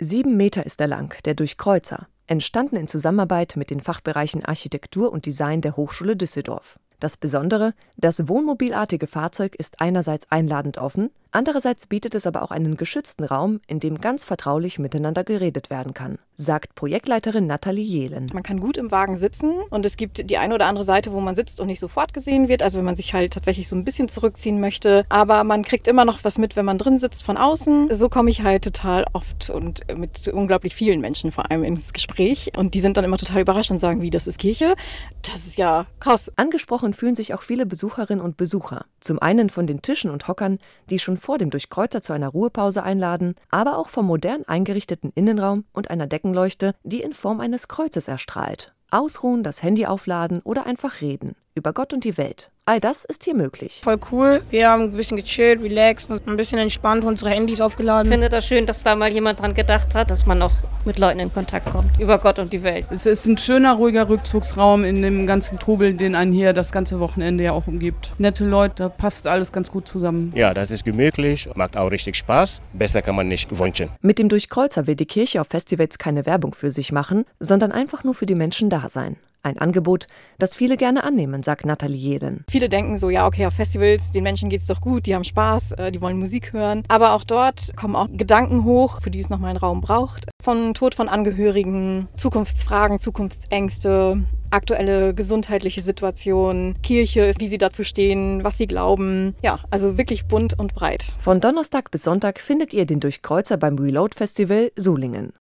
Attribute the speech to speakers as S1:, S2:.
S1: Sieben Meter ist er lang, der Durchkreuzer, entstanden in Zusammenarbeit mit den Fachbereichen Architektur und Design der Hochschule Düsseldorf. Das Besondere, das wohnmobilartige Fahrzeug ist einerseits einladend offen, Andererseits bietet es aber auch einen geschützten Raum, in dem ganz vertraulich miteinander geredet werden kann, sagt Projektleiterin Nathalie Jehlen.
S2: Man kann gut im Wagen sitzen und es gibt die eine oder andere Seite, wo man sitzt und nicht sofort gesehen wird, also wenn man sich halt tatsächlich so ein bisschen zurückziehen möchte. Aber man kriegt immer noch was mit, wenn man drin sitzt von außen. So komme ich halt total oft und mit unglaublich vielen Menschen vor allem ins Gespräch und die sind dann immer total überrascht und sagen, wie, das ist Kirche? Das ist ja krass.
S1: Angesprochen fühlen sich auch viele Besucherinnen und Besucher. Zum einen von den Tischen und Hockern, die schon vor dem Durchkreuzer zu einer Ruhepause einladen, aber auch vom modern eingerichteten Innenraum und einer Deckenleuchte, die in Form eines Kreuzes erstrahlt. Ausruhen, das Handy aufladen oder einfach reden über Gott und die Welt. All das ist hier möglich.
S3: Voll cool. Wir haben ein bisschen gechillt, relaxed und ein bisschen entspannt unsere Handys aufgeladen.
S4: Ich finde das schön, dass da mal jemand dran gedacht hat, dass man auch mit Leuten in Kontakt kommt, über Gott und die Welt.
S5: Es ist ein schöner, ruhiger Rückzugsraum in dem ganzen Trubel, den einen hier das ganze Wochenende ja auch umgibt. Nette Leute, da passt alles ganz gut zusammen.
S6: Ja, das ist gemütlich, macht auch richtig Spaß. Besser kann man nicht wünschen.
S1: Mit dem Durchkreuzer will die Kirche auf Festivals keine Werbung für sich machen, sondern einfach nur für die Menschen da sein. Ein Angebot, das viele gerne annehmen, sagt Nathalie Jeden.
S2: Viele denken so, ja, okay, auf Festivals, den Menschen geht es doch gut, die haben Spaß, äh, die wollen Musik hören. Aber auch dort kommen auch Gedanken hoch, für die es nochmal einen Raum braucht. Von Tod von Angehörigen, Zukunftsfragen, Zukunftsängste, aktuelle gesundheitliche Situation, Kirche, wie sie dazu stehen, was sie glauben. Ja, also wirklich bunt und breit.
S1: Von Donnerstag bis Sonntag findet ihr den Durchkreuzer beim Reload Festival Sulingen.